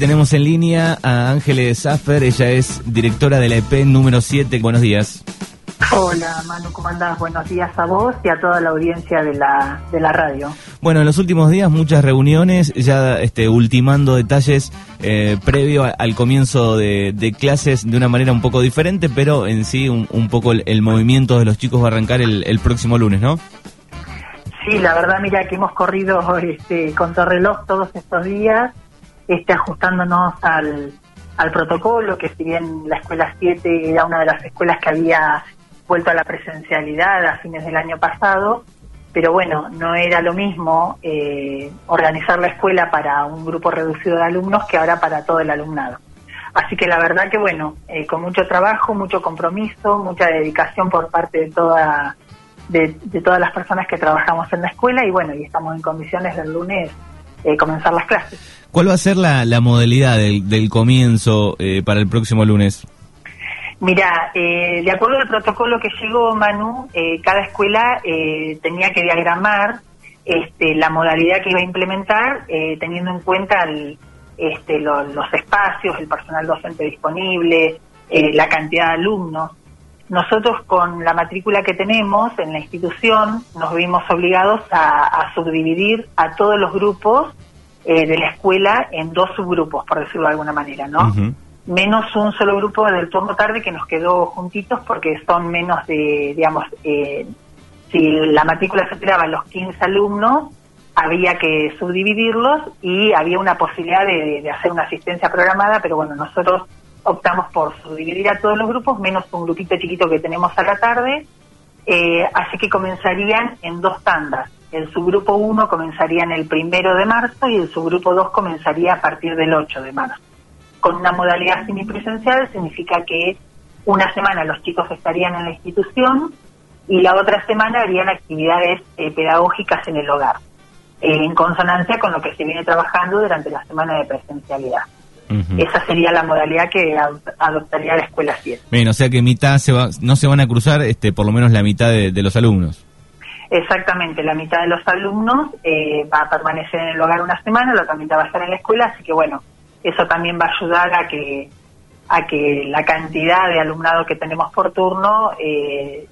Tenemos en línea a Ángeles Zaffer, ella es directora de la EP número 7. Buenos días. Hola Manu, ¿cómo andás? Buenos días a vos y a toda la audiencia de la, de la radio. Bueno, en los últimos días muchas reuniones, ya este, ultimando detalles eh, previo al comienzo de, clases de una manera un poco diferente, pero en sí un, poco el, movimiento de los chicos va a arrancar el, el próximo lunes, ¿no? Sí, la verdad, mira que hemos corrido este, contra reloj todos estos días este, ajustándonos al, protocolo, que si bien la escuela 7 era una de las escuelas que había vuelto a la presencialidad a fines del año pasado, pero bueno, no era lo mismo eh, organizar la escuela para un grupo reducido de alumnos que ahora para todo el alumnado. Así que la verdad que bueno, eh, con mucho trabajo, mucho compromiso, mucha dedicación por parte de toda de, de, todas las personas que trabajamos en la escuela y bueno, y estamos en condiciones del lunes eh, comenzar las clases. ¿Cuál va a ser la, modalidad del, comienzo eh, para el próximo lunes? Mira, eh, de acuerdo al protocolo que llegó Manu, eh, cada escuela tenía que diagramar este, la modalidad que iba a implementar teniendo en cuenta este, los espacios, el personal docente disponible, la cantidad de alumnos. Nosotros con la matrícula que tenemos en la institución nos vimos obligados a subdividir a todos los grupos eh, de la escuela en dos subgrupos, por decirlo de alguna manera, ¿no? Menos un solo grupo del turno tarde que nos quedó juntitos porque son menos de, digamos, eh, si la matrícula se esperaba los 15 alumnos, había que subdividirlos y había una posibilidad de, hacer una asistencia programada, pero bueno, nosotros optamos por subdividir a todos los grupos, menos un grupito chiquito que tenemos a la tarde, eh, así que comenzarían en dos tandas. El subgrupo 1 comenzaría en el primero de marzo y el subgrupo 2 comenzaría a partir del 8 de marzo. Con una modalidad semipresencial significa que una semana los chicos estarían en la institución y la otra semana harían actividades eh, pedagógicas en el hogar, eh, en consonancia con lo que se viene trabajando durante la semana de presencialidad. Esa sería la modalidad que adoptaría la escuela 7. Bien, o sea que mitad se va, no se van a cruzar, este, por lo menos la mitad de los alumnos. Exactamente, la mitad de los alumnos eh, va a permanecer en el hogar una semana, la otra mitad va a estar en la escuela, así que bueno, eso también va a ayudar a que a que la cantidad de alumnado que tenemos por turno eh,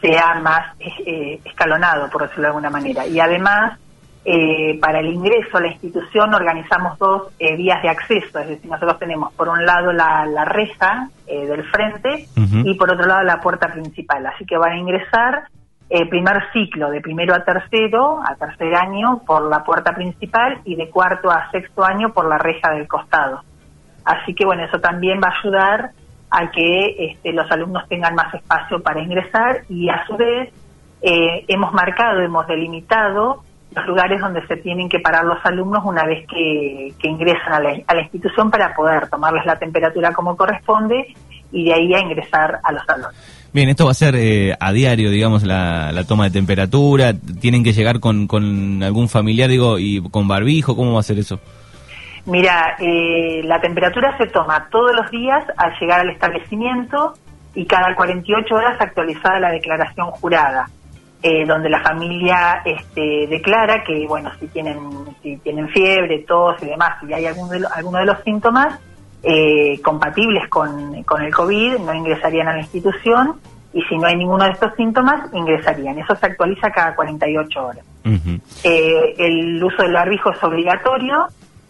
sea más eh, escalonado, por decirlo de alguna manera. Y además, para el ingreso a la institución organizamos dos vías de acceso, es decir, nosotros tenemos por un lado la, la reja del frente y por otro lado la puerta principal, así que van a ingresar eh, primer ciclo de primero a tercero, a tercer año por la puerta principal y de cuarto a sexto año por la reja del costado. Así que bueno, eso también va a ayudar a que este, los alumnos tengan más espacio para ingresar y a su vez eh, hemos marcado, hemos delimitado los lugares donde se tienen que parar los alumnos una vez que, ingresan a la, a la institución para poder tomarles la temperatura como corresponde y de ahí a ingresar a los salones. Bien, esto va a ser eh, a diario, digamos, la, toma de temperatura. ¿Tienen que llegar con, con algún familiar, digo, y con barbijo? ¿Cómo va a ser eso? Mira, eh, la temperatura se toma todos los días al llegar al establecimiento y cada 48 horas actualizada la declaración jurada, eh, donde la familia este, declara que, bueno, si tienen, si tienen fiebre, tos y demás, si hay alguno de, alguno de los síntomas, eh, compatibles con, con el COVID no ingresarían a la institución y si no hay ninguno de estos síntomas, ingresarían. Eso se actualiza cada 48 horas. eh, el uso del barbijo es obligatorio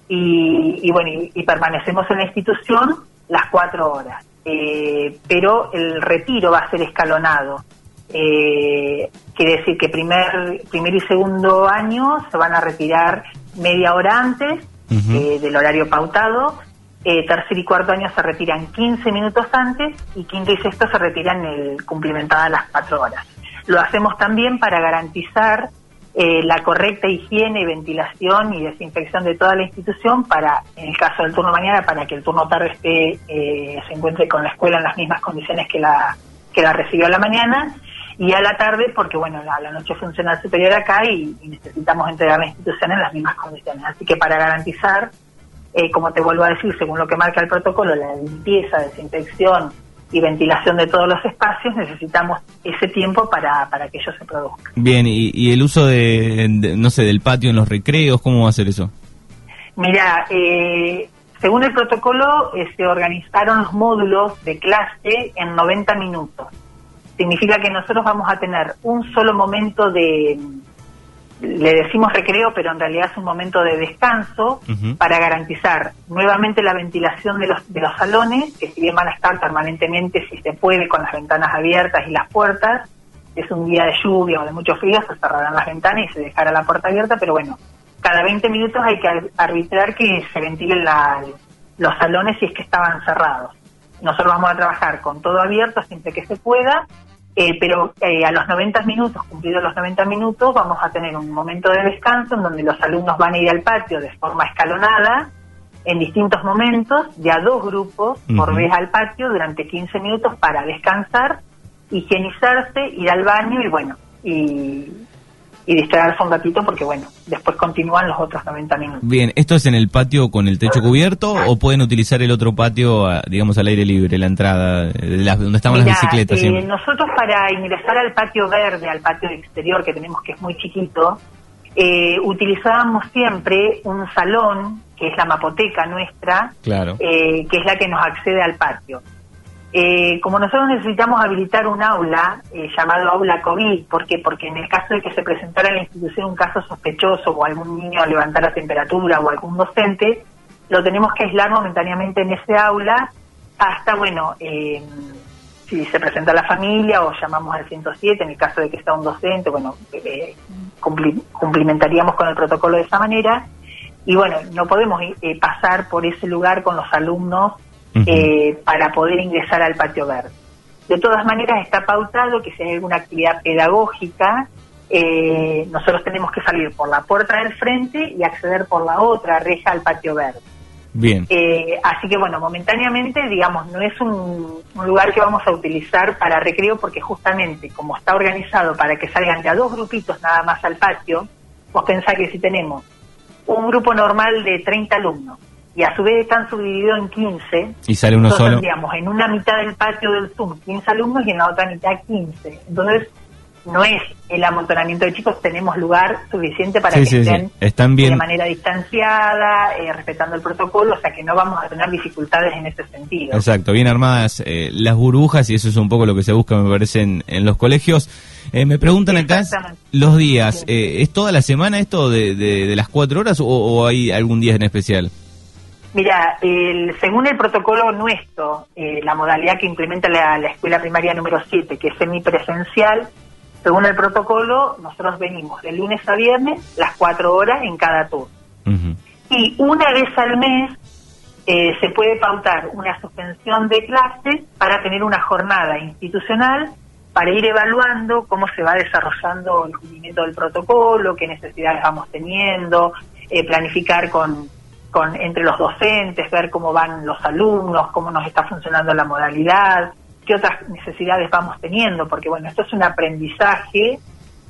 y, y bueno, y, permanecemos en la institución las cuatro horas. Eh, pero el retiro va a ser escalonado. Eh, quiere decir que primer, primer y segundo año se van a retirar media hora antes eh, del horario pautado. Eh, tercer y cuarto año se retiran 15 minutos antes y quinto y sexto se retiran el cumplimentadas las cuatro horas. Lo hacemos también para garantizar eh, la correcta higiene, ventilación y desinfección de toda la institución para, en el caso del turno mañana, para que el turno tarde esté, eh, se encuentre con la escuela en las mismas condiciones que la, que la recibió a la mañana y a la tarde porque, bueno, la, la noche funcional superior acá y, y necesitamos entregar la institución en las mismas condiciones. Así que para garantizar eh, como te vuelvo a decir, según lo que marca el protocolo, la limpieza, desinfección y ventilación de todos los espacios, necesitamos ese tiempo para, para que ello se produzca. Bien, ¿y, el uso de, no sé, del patio en los recreos, cómo va a ser eso? Mira, eh, según el protocolo, eh, se organizaron los módulos de clase en 90 minutos. Significa que nosotros vamos a tener un solo momento de, le decimos recreo, pero en realidad es un momento de descanso para garantizar nuevamente la ventilación de los, de los salones, que si bien van a estar permanentemente, si se puede, con las ventanas abiertas y las puertas, es un día de lluvia o de mucho frío, se cerrarán las ventanas y se dejará la puerta abierta, pero bueno, cada 20 minutos hay que arbitrar que se ventilen los salones si es que estaban cerrados. Nosotros vamos a trabajar con todo abierto siempre que se pueda, eh, pero eh, a los 90 minutos, cumplidos los 90 minutos, vamos a tener un momento de descanso en donde los alumnos van a ir al patio de forma escalonada en distintos momentos, ya dos grupos por vez al patio durante 15 minutos para descansar, higienizarse, ir al baño y bueno, y y distraerse un ratito porque, bueno, después continúan los otros 90 minutos. Bien, ¿esto es en el patio con el techo cubierto o pueden utilizar el otro patio, digamos, al aire libre, la entrada, de donde estaban las bicicletas? Eh, nosotros para ingresar al patio verde, al patio exterior que tenemos que es muy chiquito, eh, utilizábamos siempre un salón, que es la mapoteca nuestra, claro. eh, que es la que nos accede al patio. Eh, como nosotros necesitamos habilitar un aula eh, llamado aula COVID, ¿por qué? Porque en el caso de que se presentara en la institución un caso sospechoso o algún niño levantara temperatura o algún docente, lo tenemos que aislar momentáneamente en ese aula hasta, bueno, eh, si se presenta la familia o llamamos al 107 en el caso de que está un docente, bueno, eh, cumplimentaríamos con el protocolo de esa manera. Y bueno, no podemos pasar por ese lugar con los alumnos eh, para poder ingresar al patio verde. De todas maneras, está pautado que si hay alguna actividad pedagógica, eh, nosotros tenemos que salir por la puerta del frente y acceder por la otra reja al patio verde. Bien. Eh, así que bueno, momentáneamente, digamos, no es un, lugar que vamos a utilizar para recreo porque justamente como está organizado para que salgan ya dos grupitos nada más al patio, vos pensás que si tenemos un grupo normal de 30 alumnos y a su vez están subdivididos en 15. Y sale uno solo. Tendríamos en una mitad del patio del Zoom 15 alumnos y en la otra mitad 15. Entonces, no es el amontonamiento de chicos, tenemos lugar suficiente para que estén Están bien. de manera distanciada, eh, respetando el protocolo, o sea que no vamos a tener dificultades en ese sentido. Exacto, bien armadas eh, las burbujas y eso es un poco lo que se busca, me parece, en, los colegios. Eh, me preguntan acá los días, ¿es toda la semana esto de, de, las cuatro horas o hay algún día en especial? Mira, el, según el protocolo nuestro, eh, la modalidad que implementa la, escuela primaria número 7, que es semipresencial, según el protocolo, nosotros venimos de lunes a viernes, las cuatro horas en cada turno. Y una vez al mes eh, se puede pautar una suspensión de clases para tener una jornada institucional para ir evaluando cómo se va desarrollando el cumplimiento del protocolo, qué necesidades vamos teniendo, eh, planificar con con, entre los docentes, ver cómo van los alumnos, cómo nos está funcionando la modalidad, qué otras necesidades vamos teniendo, porque bueno, esto es un aprendizaje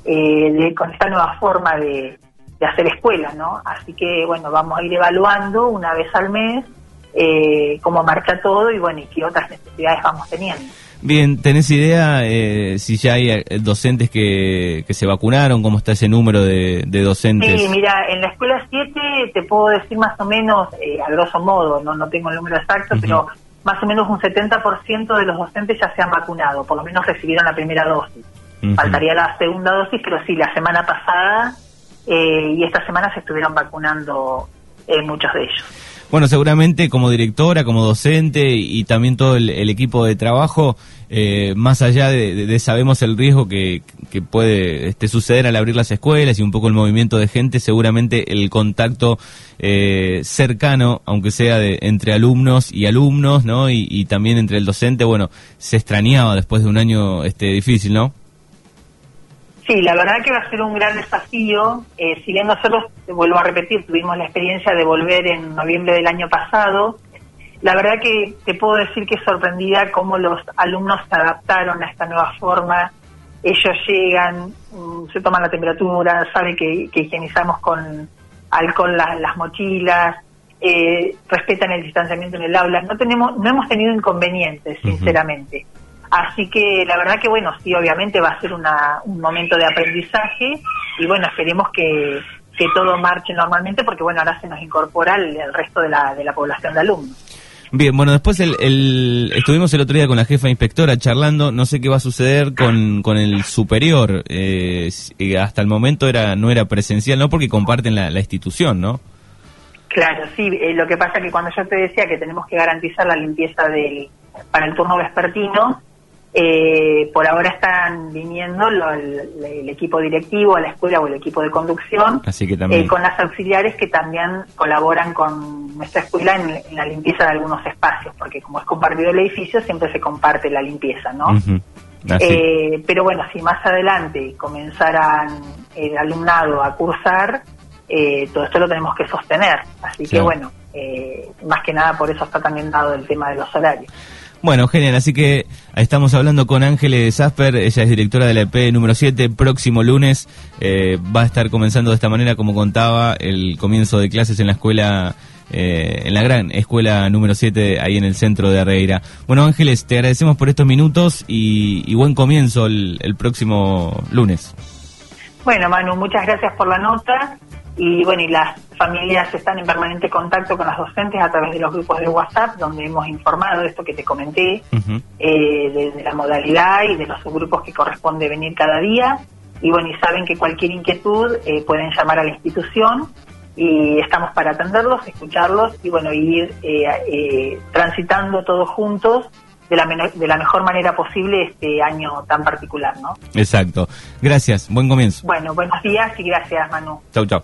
eh, de, con esta nueva forma de, hacer escuela, ¿no? Así que bueno, vamos a ir evaluando una vez al mes eh, cómo marcha todo y bueno, y qué otras necesidades vamos teniendo. Bien, ¿tenés idea eh, si ya hay eh, docentes que, que se vacunaron? ¿Cómo está ese número de, docentes? Sí, mira, en la escuela 7 te puedo decir más o menos, eh, a grosso modo, no, no tengo el número exacto, pero más o menos un 70% de los docentes ya se han vacunado, por lo menos recibieron la primera dosis. Faltaría la segunda dosis, pero sí, la semana pasada y esta semana se estuvieron vacunando muchos de ellos. Bueno, seguramente como directora, como docente y, también todo el, equipo de trabajo, eh, más allá de, sabemos el riesgo que, puede este, suceder al abrir las escuelas y un poco el movimiento de gente, seguramente el contacto eh, cercano, aunque sea de, entre alumnos y alumnos, ¿no? Y, y, también entre el docente, bueno, se extrañaba después de un año este, difícil, ¿no? Sí, la verdad que va a ser un gran desafío. Eh, si bien nosotros, vuelvo a repetir, tuvimos la experiencia de volver en noviembre del año pasado, la verdad que te puedo decir que sorprendida cómo los alumnos se adaptaron a esta nueva forma. Ellos llegan, mm, se toman la temperatura, saben que, higienizamos con alcohol las, mochilas, eh, respetan el distanciamiento en el aula. No tenemos, no hemos tenido inconvenientes, sinceramente. Así que la verdad que bueno, sí, obviamente va a ser una, un momento de aprendizaje y bueno, esperemos que, que todo marche normalmente, porque bueno, ahora se nos incorpora el, resto de la, de la población de alumnos. Bien, bueno, después el, estuvimos el otro día con la jefa inspectora charlando, no sé qué va a suceder con, con el superior. Eh, hasta el momento era no era presencial, ¿no? Porque comparten la, la institución, ¿no? Claro, sí. Eh, lo que pasa es que cuando yo te decía que tenemos que garantizar la limpieza del, para el turno vespertino, eh, por ahora están viniendo el, equipo directivo a la escuela o el equipo de conducción Así que también... Eh, con las auxiliares que también colaboran con nuestra escuela en, la limpieza de algunos espacios, porque como es compartido el edificio, siempre se comparte la limpieza, ¿no? Eh, pero bueno, si más adelante comenzaran el alumnado a cursar, todo esto lo tenemos que sostener. Así que bueno, más que nada por eso está también dado el tema de los horarios. Bueno, genial. Así que estamos hablando con Ángeles Asper. Ella es directora de la EP número 7. Próximo lunes eh, va a estar comenzando de esta manera, como contaba, el comienzo de clases en la escuela, eh, en la gran escuela número 7, ahí en el centro de Arreira. Bueno, Ángeles, te agradecemos por estos minutos y, buen comienzo el, el próximo lunes. Bueno, Manu, muchas gracias por la nota y bueno, y las familias están en permanente contacto con las docentes a través de los grupos de WhatsApp, donde hemos informado de esto que te comenté, eh, de, la modalidad y de los subgrupos que corresponde venir cada día. Y bueno, y saben que cualquier inquietud eh, pueden llamar a la institución y estamos para atenderlos, escucharlos y bueno, ir eh, transitando todos juntos de la, de la mejor manera posible este año tan particular, ¿no? Exacto. Gracias. Buen comienzo. Bueno, buenos días y gracias, Manu. Chau, chau.